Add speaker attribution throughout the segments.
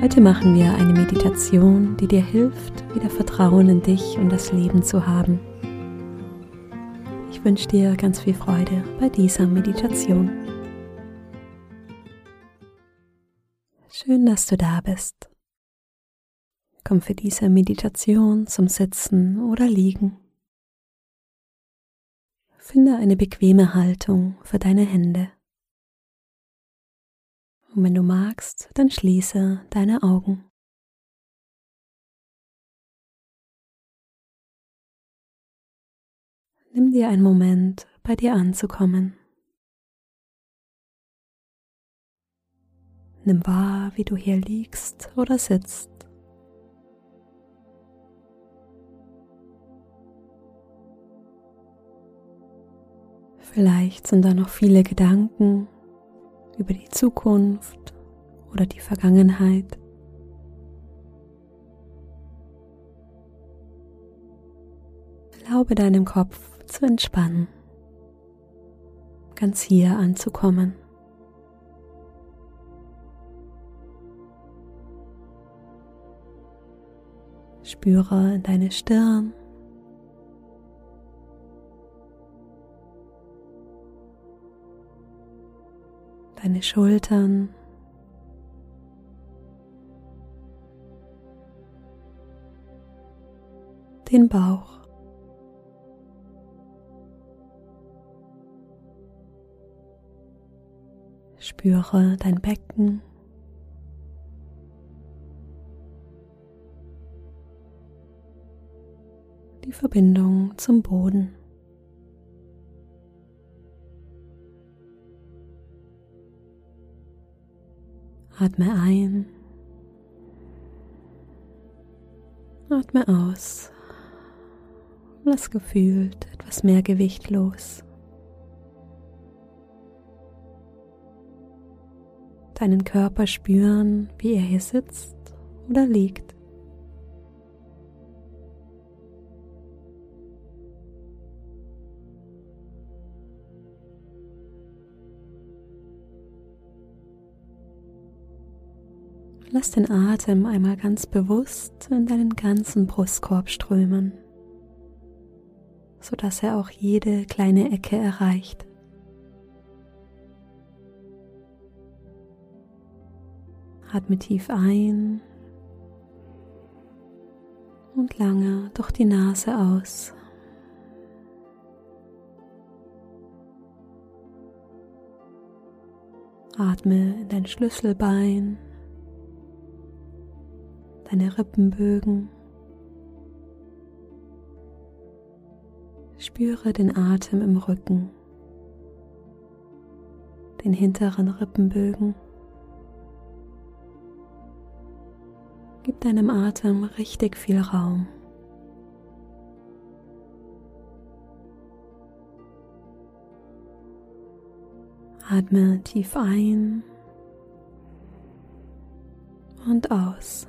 Speaker 1: Heute machen wir eine Meditation, die dir hilft, wieder Vertrauen in dich und das Leben zu haben. Ich wünsche dir ganz viel Freude bei dieser Meditation. Schön, dass du da bist. Komm für diese Meditation zum Sitzen oder Liegen. Finde eine bequeme Haltung für deine Hände. Und wenn du magst, dann schließe deine Augen. Nimm dir einen Moment, bei dir anzukommen. Nimm wahr, wie du hier liegst oder sitzt. Vielleicht sind da noch viele Gedanken über die Zukunft oder die Vergangenheit. Erlaube deinem Kopf zu entspannen, ganz hier anzukommen. Spüre in deine Stirn deine Schultern. Den Bauch. Spüre dein Becken. Die Verbindung zum Boden. Atme ein. Atme aus. Lass gefühlt etwas mehr Gewicht los. Deinen Körper spüren, wie er hier sitzt oder liegt. Lass den Atem einmal ganz bewusst in deinen ganzen Brustkorb strömen, sodass er auch jede kleine Ecke erreicht. Atme tief ein und lange durch die Nase aus. Atme in dein Schlüsselbein deine Rippenbögen. Spüre den Atem im Rücken, den hinteren Rippenbögen. Gib deinem Atem richtig viel Raum. Atme tief ein und aus.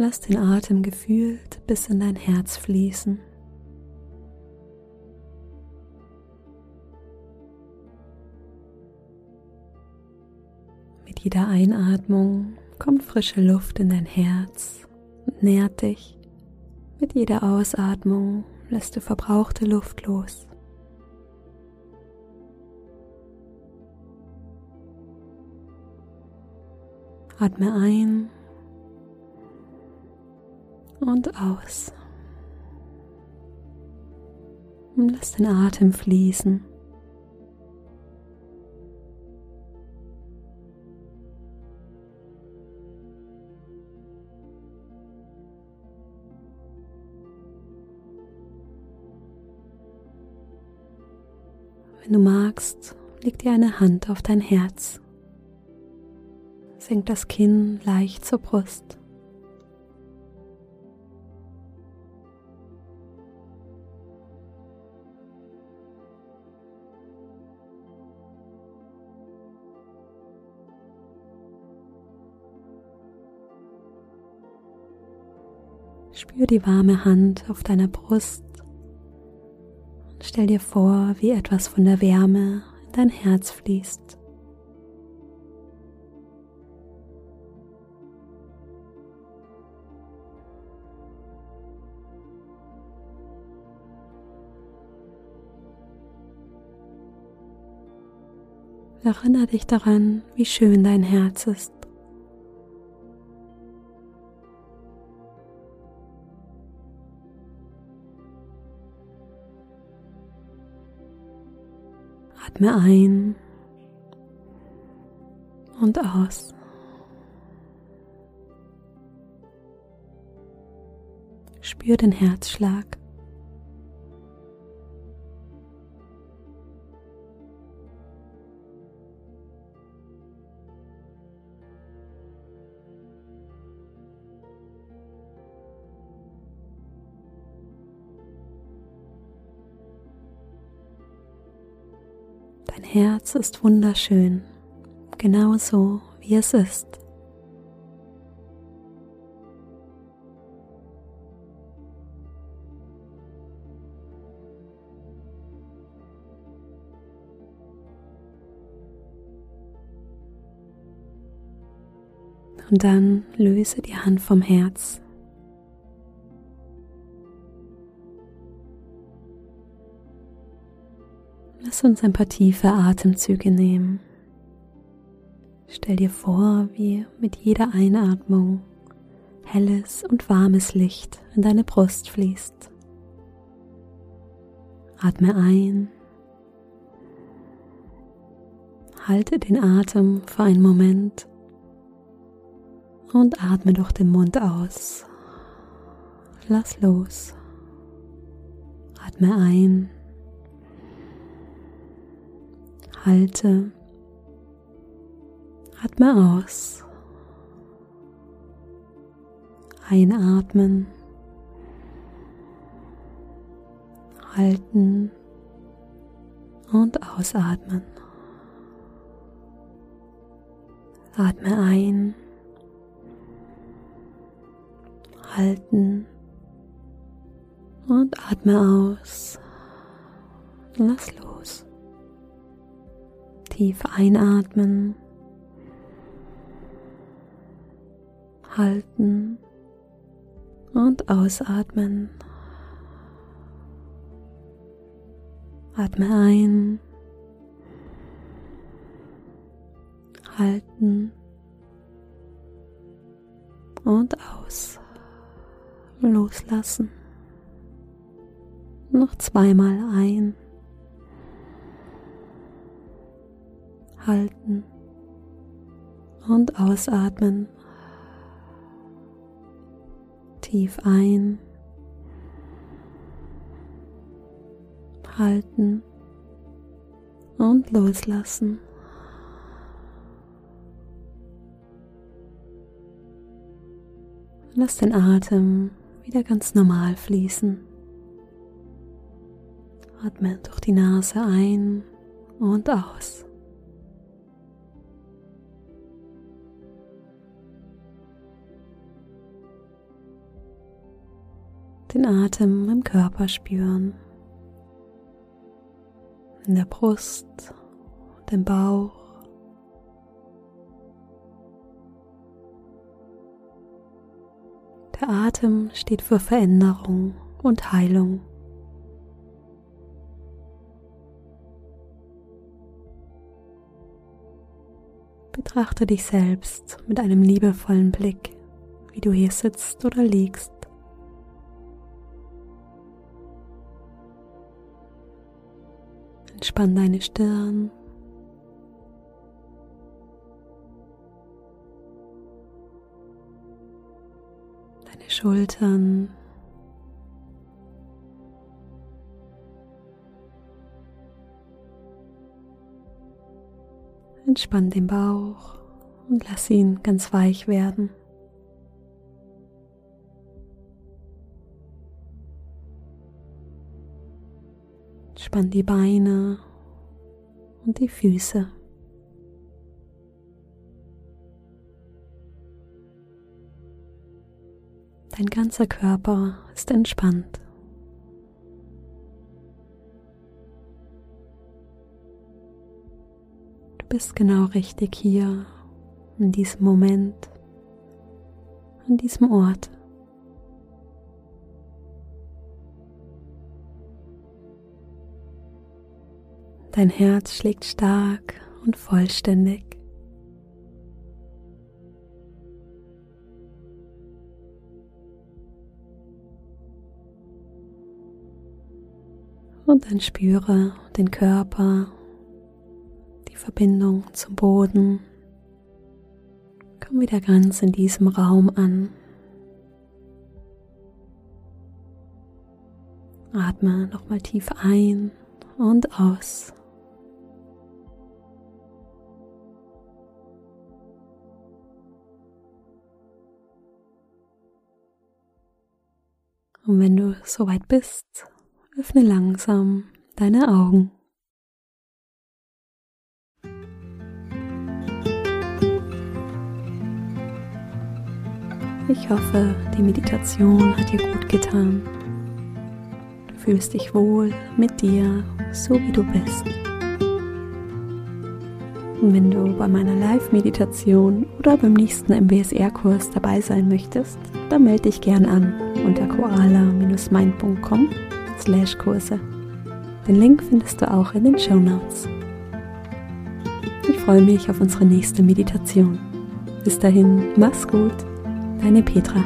Speaker 1: Lass den Atem gefühlt bis in dein Herz fließen. Mit jeder Einatmung kommt frische Luft in dein Herz und nährt dich. Mit jeder Ausatmung lässt du verbrauchte Luft los. Atme ein und aus. Und lass den Atem fließen. Wenn du magst, leg dir eine Hand auf dein Herz. Senk das Kinn leicht zur Brust. Spür die warme Hand auf deiner Brust und stell dir vor, wie etwas von der Wärme in dein Herz fließt. Erinnere dich daran, wie schön dein Herz ist. Atme ein und aus. Spür den Herzschlag. Dein Herz ist wunderschön, genauso wie es ist. Und dann löse die Hand vom Herz Lass uns ein paar tiefe Atemzüge nehmen. Stell dir vor, wie mit jeder Einatmung helles und warmes Licht in deine Brust fließt. Atme ein. Halte den Atem für einen Moment und atme durch den Mund aus. Lass los. Atme ein. Halte, atme aus, einatmen, halten. Und ausatmen. Atme ein, halten. Und atme aus. Lass los tief einatmen, halten und ausatmen. Atme ein, halten und aus. Loslassen. Noch zweimal ein. Halten und ausatmen. Tief ein, halten und loslassen. Lass den Atem wieder ganz normal fließen. Atme durch die Nase ein und aus. Den Atem im Körper spüren, in der Brust, dem Bauch. Der Atem steht für Veränderung und Heilung. Betrachte dich selbst mit einem liebevollen Blick, wie du hier sitzt oder liegst. Entspann deine Stirn. Deine Schultern. Entspann den Bauch und lass ihn ganz weich werden. Spann die Beine und die Füße. Dein ganzer Körper ist entspannt. Du bist genau richtig hier, in diesem Moment, an diesem Ort. Dein Herz schlägt stark und vollständig. Und dann spüre den Körper, die Verbindung zum Boden. Komm wieder ganz in diesem Raum an. Atme nochmal tief ein und aus. Und wenn du soweit bist, Öffne langsam deine Augen. Ich hoffe, die Meditation hat dir gut getan. Du fühlst dich wohl mit dir, so wie du bist. Und wenn du bei meiner Live-Meditation oder beim nächsten MBSR-Kurs dabei sein möchtest, dann melde dich gern an unter koala-mind.com Kurse. Den Link findest du auch in den Show Notes. Ich freue mich auf unsere nächste Meditation. Bis dahin, mach's gut, deine Petra.